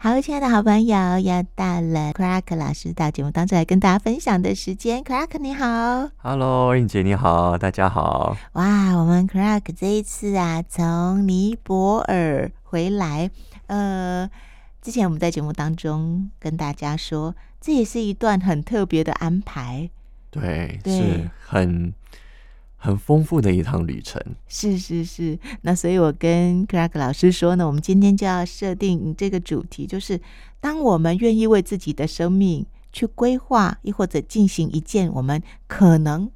好，亲爱的好朋友，又到了 Crack 老师到节目当中来跟大家分享的时间。Crack 你好，Hello，英姐你好，大家好。哇，我们 Crack 这一次啊，从尼泊尔回来。呃，之前我们在节目当中跟大家说，这也是一段很特别的安排。对，对是很。很丰富的一趟旅程，是是是。那所以，我跟 Crack 老师说呢，我们今天就要设定这个主题，就是当我们愿意为自己的生命去规划，亦或者进行一件我们可能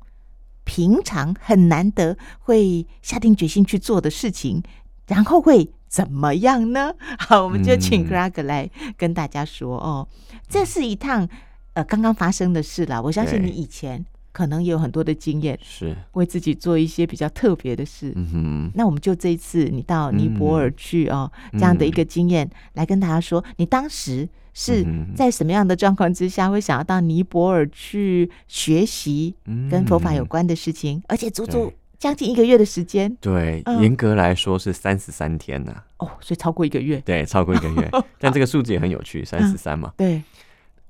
平常很难得会下定决心去做的事情，然后会怎么样呢？好，我们就请 Crack 来跟大家说哦，这是一趟呃刚刚发生的事了。我相信你以前。可能也有很多的经验，是为自己做一些比较特别的事。嗯哼，那我们就这一次你到尼泊尔去哦，嗯、这样的一个经验，来跟大家说，你当时是在什么样的状况之下，会想要到尼泊尔去学习跟佛法有关的事情，嗯、而且足足将近一个月的时间。对，严、嗯、格来说是三十三天呢、啊。哦，所以超过一个月。对，超过一个月。但这个数字也很有趣，三十三嘛。对，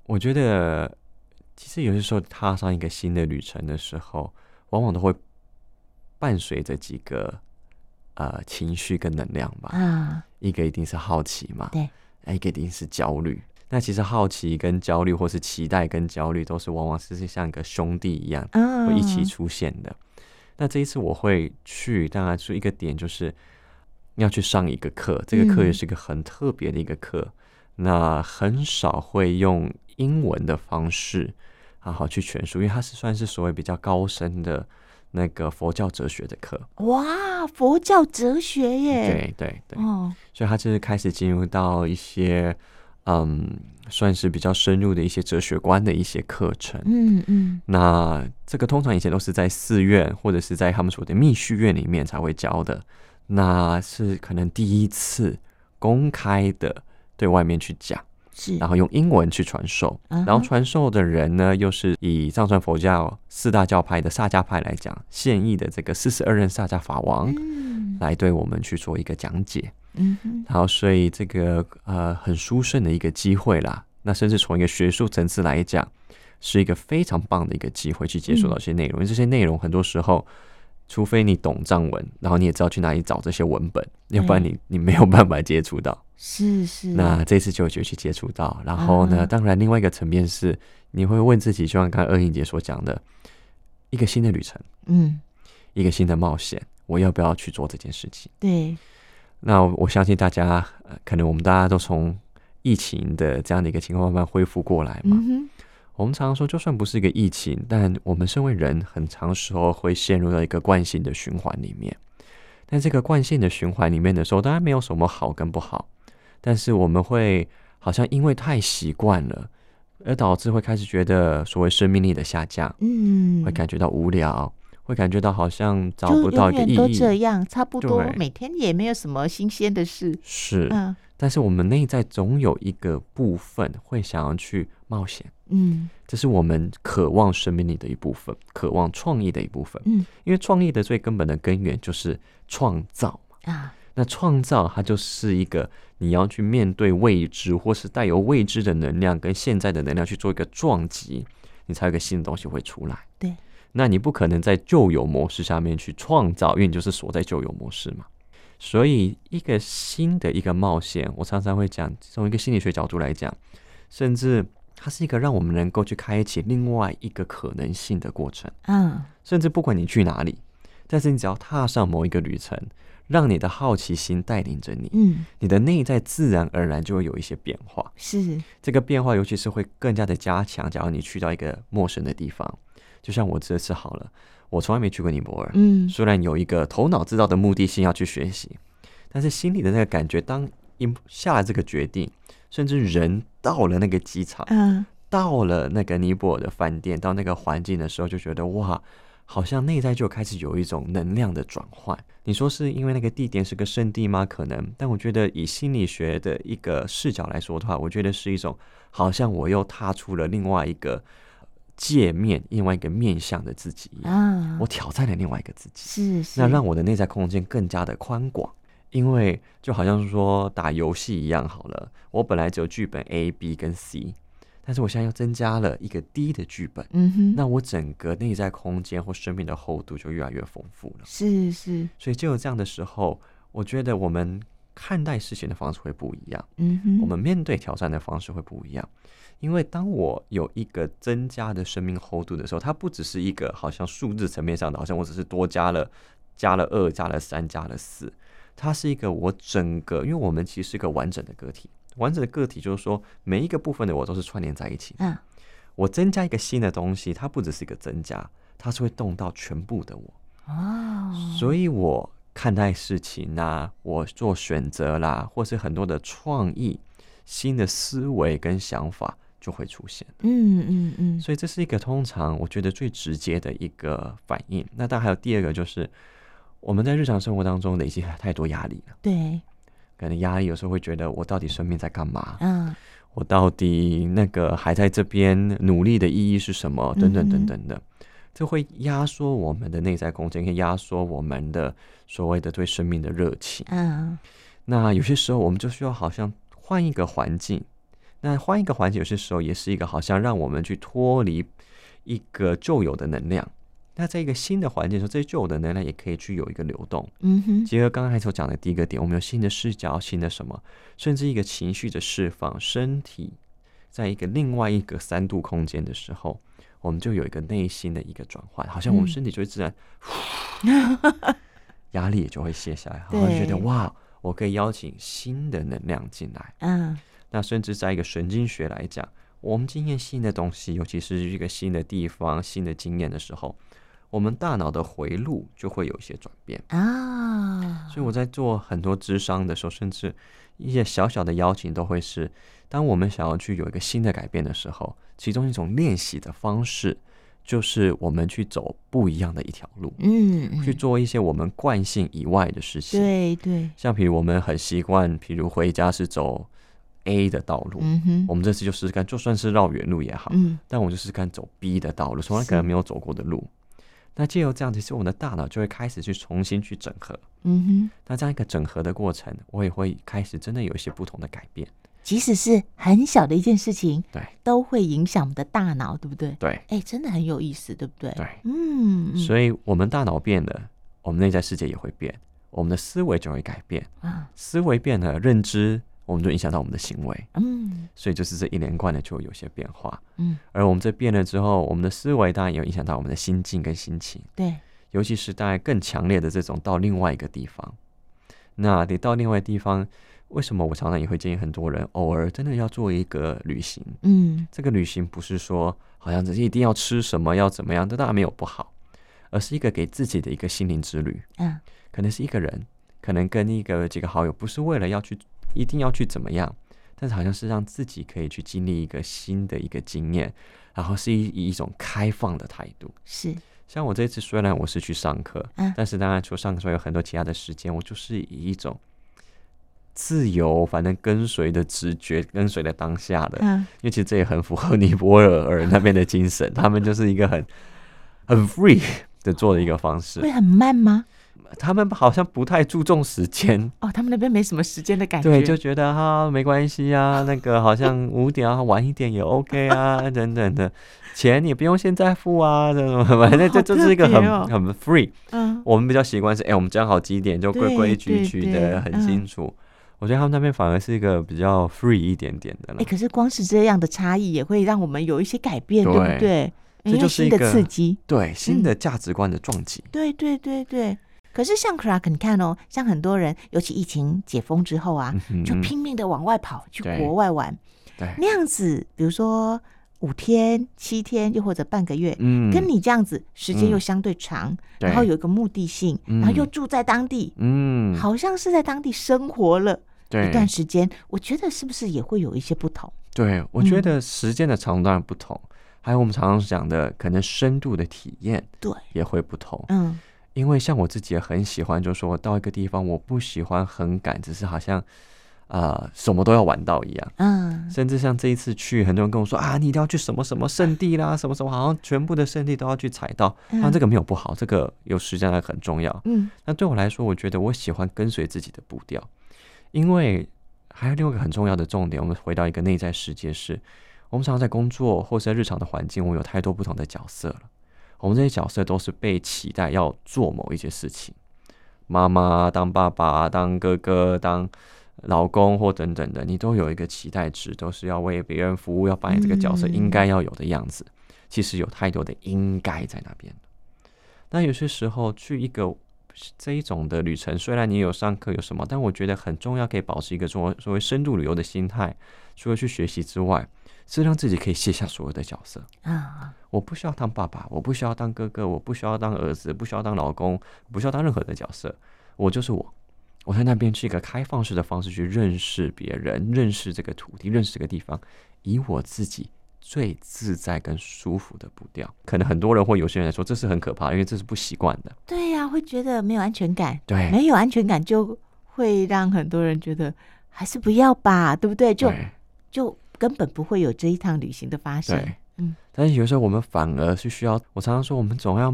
我觉得。其实有些时候踏上一个新的旅程的时候，往往都会伴随着几个呃情绪跟能量吧。啊，一个一定是好奇嘛，对，一个一定是焦虑。那其实好奇跟焦虑，或是期待跟焦虑，都是往往是像一个兄弟一样，会一起出现的。那这一次我会去，当然是一个点，就是要去上一个课。这个课也是一个很特别的一个课，那很少会用英文的方式。好好去诠释，因为它是算是所谓比较高深的那个佛教哲学的课。哇，佛教哲学耶！对对对，哦，所以他就是开始进入到一些嗯，算是比较深入的一些哲学观的一些课程。嗯嗯，那这个通常以前都是在寺院或者是在他们所谓的密续院里面才会教的，那是可能第一次公开的对外面去讲。是，然后用英文去传授，然后传授的人呢，又是以藏传佛教四大教派的萨迦派来讲，现役的这个四十二任萨迦法王，来对我们去做一个讲解。嗯，然后所以这个呃很殊胜的一个机会啦，那甚至从一个学术层次来讲，是一个非常棒的一个机会去接触到一些内容，因为这些内容很多时候。除非你懂藏文，然后你也知道去哪里找这些文本，要不然你你没有办法接触到。是是。那这次就就去接触到，然后呢，当然另外一个层面是，你会问自己，就像刚才二英姐所讲的，一个新的旅程，嗯，一个新的冒险，我要不要去做这件事情？对。那我相信大家，可能我们大家都从疫情的这样的一个情况慢慢恢复过来嘛。嗯我们常常说，就算不是一个疫情，但我们身为人，很长时候会陷入到一个惯性的循环里面。但这个惯性的循环里面的时候，当然没有什么好跟不好，但是我们会好像因为太习惯了，而导致会开始觉得所谓生命力的下降，嗯，会感觉到无聊，会感觉到好像找不到一个意义，都这样，差不多，每天也没有什么新鲜的事，是，嗯。但是我们内在总有一个部分会想要去冒险，嗯，这是我们渴望生命力的一部分，渴望创意的一部分，嗯，因为创意的最根本的根源就是创造嘛，啊，那创造它就是一个你要去面对未知或是带有未知的能量跟现在的能量去做一个撞击，你才有一个新的东西会出来，对，那你不可能在旧有模式下面去创造，因为你就是锁在旧有模式嘛。所以，一个新的一个冒险，我常常会讲，从一个心理学角度来讲，甚至它是一个让我们能够去开启另外一个可能性的过程。嗯，甚至不管你去哪里，但是你只要踏上某一个旅程，让你的好奇心带领着你，嗯，你的内在自然而然就会有一些变化。是这个变化，尤其是会更加的加强。假如你去到一个陌生的地方，就像我这次好了。我从来没去过尼泊尔，嗯，虽然有一个头脑知道的目的性要去学习，但是心里的那个感觉，当一下了这个决定，甚至人到了那个机场，嗯，到了那个尼泊尔的饭店，到那个环境的时候，就觉得哇，好像内在就开始有一种能量的转换。你说是因为那个地点是个圣地吗？可能，但我觉得以心理学的一个视角来说的话，我觉得是一种好像我又踏出了另外一个。界面，另外一个面向的自己啊，我挑战了另外一个自己，是，是，那让我的内在空间更加的宽广，因为就好像是说打游戏一样好了，我本来只有剧本 A、B 跟 C，但是我现在又增加了一个 D 的剧本，嗯哼，那我整个内在空间或生命的厚度就越来越丰富了。是是，所以就有这样的时候，我觉得我们看待事情的方式会不一样，嗯哼，我们面对挑战的方式会不一样。因为当我有一个增加的生命厚度的时候，它不只是一个好像数字层面上的，好像我只是多加了加了二、加了三、加了四，它是一个我整个，因为我们其实是一个完整的个体，完整的个体就是说每一个部分的我都是串联在一起。嗯，我增加一个新的东西，它不只是一个增加，它是会动到全部的我。哦，所以我看待事情啊，我做选择啦，或是很多的创意、新的思维跟想法。就会出现，嗯嗯嗯，所以这是一个通常我觉得最直接的一个反应。那当然还有第二个，就是我们在日常生活当中累积太多压力了。对，可能压力有时候会觉得我到底生命在干嘛？嗯，我到底那个还在这边努力的意义是什么？等等等等的，这会压缩我们的内在空间，可以压缩我们的所谓的对生命的热情。嗯，那有些时候我们就需要好像换一个环境。那换一个环境，有些时候也是一个好像让我们去脱离一个旧有的能量。那在一个新的环境的时候，这些旧有的能量也可以去有一个流动。嗯哼。结合刚才所讲的第一个点，我们有新的视角、新的什么，甚至一个情绪的释放，身体在一个另外一个三度空间的时候，我们就有一个内心的一个转换，好像我们身体就会自然，压力也就会卸下来，好像觉得 哇，我可以邀请新的能量进来。嗯。那甚至在一个神经学来讲，我们经验新的东西，尤其是一个新的地方、新的经验的时候，我们大脑的回路就会有一些转变啊。所以我在做很多智商的时候，甚至一些小小的邀请，都会是当我们想要去有一个新的改变的时候，其中一种练习的方式，就是我们去走不一样的一条路，嗯，去做一些我们惯性以外的事情。对对，像比如我们很习惯，比如回家是走。A 的道路，嗯，我们这次就试试看，就算是绕远路也好，嗯，但我就试试看走 B 的道路，从来可能没有走过的路。那借由这样，其实我们的大脑就会开始去重新去整合，嗯哼。那这样一个整合的过程，我也会开始真的有一些不同的改变，即使是很小的一件事情，对，都会影响我们的大脑，对不对？对，哎、欸，真的很有意思，对不对？对，嗯。所以我们大脑变了，我们内在世界也会变，我们的思维就会改变啊，思维变了，认知。我们就影响到我们的行为，嗯，所以就是这一连贯的就有些变化，嗯，而我们这变了之后，我们的思维当然也有影响到我们的心境跟心情，对，尤其是大概更强烈的这种到另外一个地方，那得到另外地方，为什么我常常也会建议很多人偶尔真的要做一个旅行，嗯，这个旅行不是说好像只是一定要吃什么要怎么样，这当然没有不好，而是一个给自己的一个心灵之旅，嗯，可能是一个人，可能跟一个几个好友，不是为了要去。一定要去怎么样？但是好像是让自己可以去经历一个新的一个经验，然后是以以一种开放的态度。是，像我这次虽然我是去上课，嗯，但是当然除了上课之外有很多其他的时间，我就是以一种自由，反正跟随的直觉，跟随的当下的。嗯，因为其实这也很符合尼泊尔尔那边的精神，他们就是一个很很 free 的做的一个方式。会很慢吗？他们好像不太注重时间哦，他们那边没什么时间的感觉，对，就觉得哈没关系啊，那个好像五点啊晚一点也 OK 啊，等等的，钱也不用现在付啊，这种反正这就是一个很、哦、很 free。嗯，我们比较习惯是，哎、欸，我们讲好几点就规规矩矩的很清楚。我觉得他们那边反而是一个比较 free 一点点的了。哎、欸，可是光是这样的差异也会让我们有一些改变，对，对不对？这就是一个刺激，对新的价值观的撞击、嗯。对对对对。可是像 Clark，你看哦，像很多人，尤其疫情解封之后啊，嗯、就拼命的往外跑，去国外玩。对，那样子，比如说五天、七天，又或者半个月，嗯，跟你这样子时间又相对长，嗯、然后有一个目的性，然后又住在当地，嗯，好像是在当地生活了一段时间。我觉得是不是也会有一些不同？对，我觉得时间的长度当然不同，嗯、还有我们常常讲的，可能深度的体验，对，也会不同。嗯。因为像我自己也很喜欢，就是说我到一个地方，我不喜欢很赶，只是好像呃，什么都要玩到一样。嗯，甚至像这一次去，很多人跟我说啊，你一定要去什么什么圣地啦，什么什么，好像全部的圣地都要去踩到。那、嗯、这个没有不好，这个有时间来很重要。嗯，那对我来说，我觉得我喜欢跟随自己的步调，因为还有另外一个很重要的重点，我们回到一个内在世界是，我们常常在工作或是在日常的环境，我们有太多不同的角色了。我们这些角色都是被期待要做某一些事情，妈妈当爸爸、当哥哥、当老公或等等的，你都有一个期待值，都是要为别人服务，要扮演这个角色应该要有的样子。其实有太多的应该在那边。那有些时候去一个这一种的旅程，虽然你有上课有什么，但我觉得很重要，可以保持一个作所谓深度旅游的心态，除了去学习之外。是让自己可以卸下所有的角色啊！我不需要当爸爸，我不需要当哥哥，我不需要当儿子，不需要当老公，不需要当任何的角色。我就是我。我在那边是一个开放式的方式去认识别人，认识这个土地，认识这个地方，以我自己最自在跟舒服的步调。可能很多人或有些人来说，这是很可怕，因为这是不习惯的。对呀、啊，会觉得没有安全感。对，没有安全感就会让很多人觉得还是不要吧，对不对？就对就。根本不会有这一趟旅行的发生。对，嗯，但是有时候我们反而是需要，我常常说，我们总要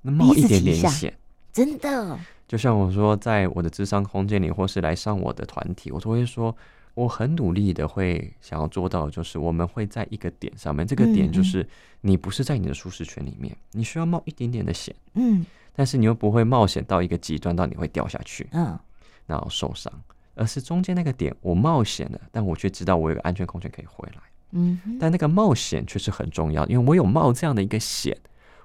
冒一点点险，真的。就像我说，在我的智商空间里，或是来上我的团体，我都会说，我很努力的会想要做到，就是我们会在一个点上面，这个点就是你不是在你的舒适圈里面，你需要冒一点点的险，嗯，但是你又不会冒险到一个极端，到你会掉下去，嗯，然后受伤。而是中间那个点，我冒险了，但我却知道我有个安全空间可以回来。嗯，但那个冒险却是很重要，因为我有冒这样的一个险，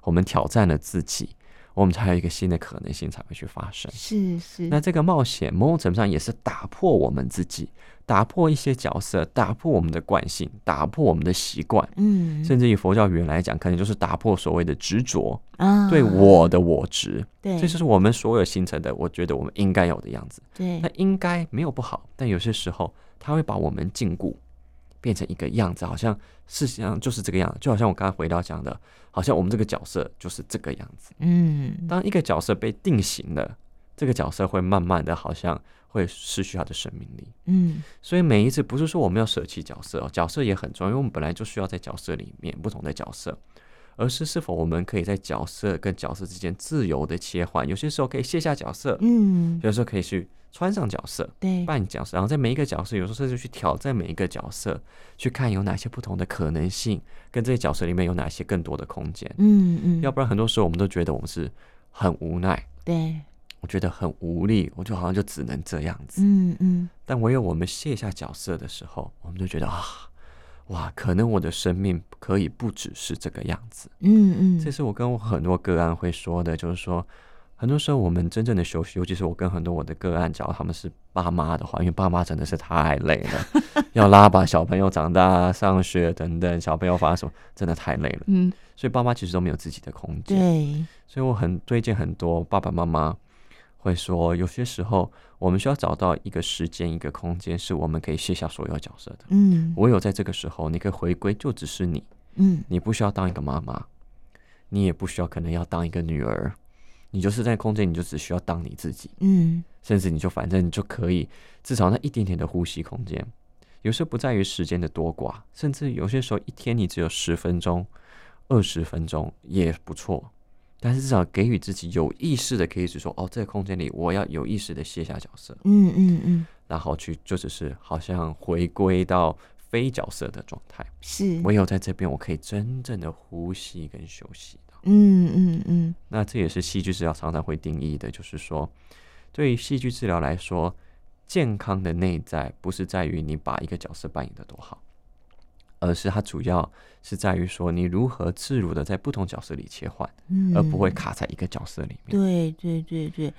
我们挑战了自己。我们才有一个新的可能性才会去发生。是是。那这个冒险某种程度上也是打破我们自己，打破一些角色，打破我们的惯性，打破我们的习惯。嗯。甚至以佛教语言来讲，可能就是打破所谓的执着啊，对我的我执。对。这就是我们所有形成的，我觉得我们应该有的样子。对。那应该没有不好，但有些时候它会把我们禁锢。变成一个样子，好像事实上就是这个样子，就好像我刚才回到讲的，好像我们这个角色就是这个样子。嗯，当一个角色被定型了，这个角色会慢慢的，好像会失去它的生命力。嗯，所以每一次不是说我们要舍弃角色哦，角色也很重要，因为我们本来就需要在角色里面不同的角色，而是是否我们可以在角色跟角色之间自由的切换，有些时候可以卸下角色，嗯，有时候可以去。穿上角色，对，扮角色，然后在每一个角色，有时候甚至去挑战每一个角色，去看有哪些不同的可能性，跟这些角色里面有哪些更多的空间。嗯嗯，要不然很多时候我们都觉得我们是很无奈，对，我觉得很无力，我就好像就只能这样子。嗯嗯，但唯有我们卸下角色的时候，我们就觉得啊，哇，可能我的生命可以不只是这个样子。嗯嗯，这是我跟我很多个案会说的，就是说。很多时候，我们真正的休息，尤其是我跟很多我的个案，假如他们是爸妈的话，因为爸妈真的是太累了，要拉把小朋友长大、上学等等，小朋友发什么，真的太累了。嗯，所以爸妈其实都没有自己的空间。对，所以我很推荐很多爸爸妈妈会说，有些时候我们需要找到一个时间、一个空间，是我们可以卸下所有角色的。嗯，唯有在这个时候，你可以回归，就只是你。嗯，你不需要当一个妈妈，你也不需要可能要当一个女儿。你就是在空间，你就只需要当你自己，嗯，甚至你就反正你就可以至少那一点点的呼吸空间。有时候不在于时间的多寡，甚至有些时候一天你只有十分钟、二十分钟也不错。但是至少给予自己有意识的，可以是说，哦，这个空间里我要有意识的卸下角色，嗯嗯嗯，然后去就只是好像回归到非角色的状态。是，唯有在这边，我可以真正的呼吸跟休息。嗯嗯嗯，那这也是戏剧治疗常常会定义的，就是说，对于戏剧治疗来说，健康的内在不是在于你把一个角色扮演的多好，而是它主要是在于说你如何自如的在不同角色里切换，嗯，而不会卡在一个角色里面。对对对对，